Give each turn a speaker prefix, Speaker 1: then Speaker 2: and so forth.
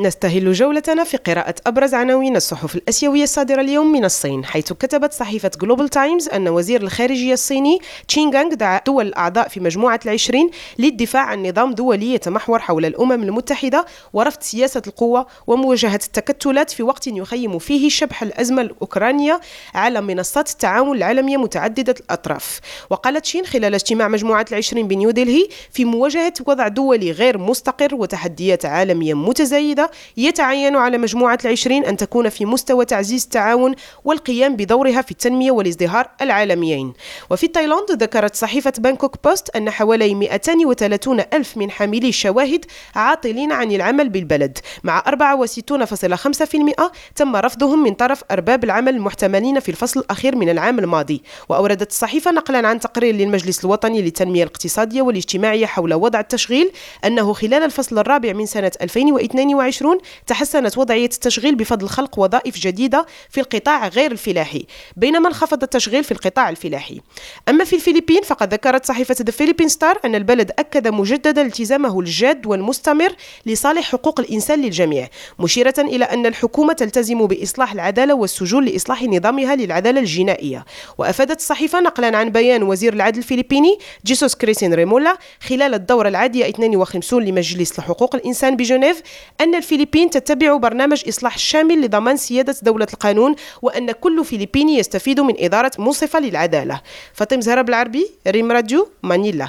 Speaker 1: نستهل جولتنا في قراءة أبرز عناوين الصحف الأسيوية الصادرة اليوم من الصين حيث كتبت صحيفة جلوبال تايمز أن وزير الخارجية الصيني تشينغانغ دعا دول الأعضاء في مجموعة العشرين للدفاع عن نظام دولي يتمحور حول الأمم المتحدة ورفض سياسة القوة ومواجهة التكتلات في وقت يخيم فيه شبح الأزمة الأوكرانية على منصات التعاون العالمية متعددة الأطراف. وقال تشين خلال اجتماع مجموعة العشرين بنيودلهي في مواجهة وضع دولي غير مستقر وتحديات عالمية متزايدة يتعين على مجموعة العشرين أن تكون في مستوى تعزيز التعاون والقيام بدورها في التنمية والازدهار العالميين. وفي تايلاند ذكرت صحيفة بانكوك بوست أن حوالي 230 ألف من حاملي الشواهد عاطلين عن العمل بالبلد. مع 64.5% تم رفضهم من طرف أرباب العمل المحتملين في الفصل الأخير من العام الماضي. وأوردت الصحيفة نقلا عن تقرير للمجلس الوطني للتنمية الاقتصادية والاجتماعية حول وضع التشغيل أنه خلال الفصل الرابع من سنة 2022 2020 تحسنت وضعية التشغيل بفضل خلق وظائف جديدة في القطاع غير الفلاحي بينما انخفض التشغيل في القطاع الفلاحي. أما في الفلبين فقد ذكرت صحيفة ذا فيليبين ستار أن البلد أكد مجددا التزامه الجاد والمستمر لصالح حقوق الإنسان للجميع مشيرة إلى أن الحكومة تلتزم بإصلاح العدالة والسجون لإصلاح نظامها للعدالة الجنائية. وأفادت الصحيفة نقلا عن بيان وزير العدل الفلبيني جيسوس كريسين ريمولا خلال الدورة العادية 52 لمجلس لحقوق الإنسان بجنيف أن الفلبين تتبع برنامج إصلاح شامل لضمان سيادة دولة القانون وأن كل فلبيني يستفيد من إدارة منصفة للعدالة. فاطم زهرة بالعربي ريم راديو مانيلا.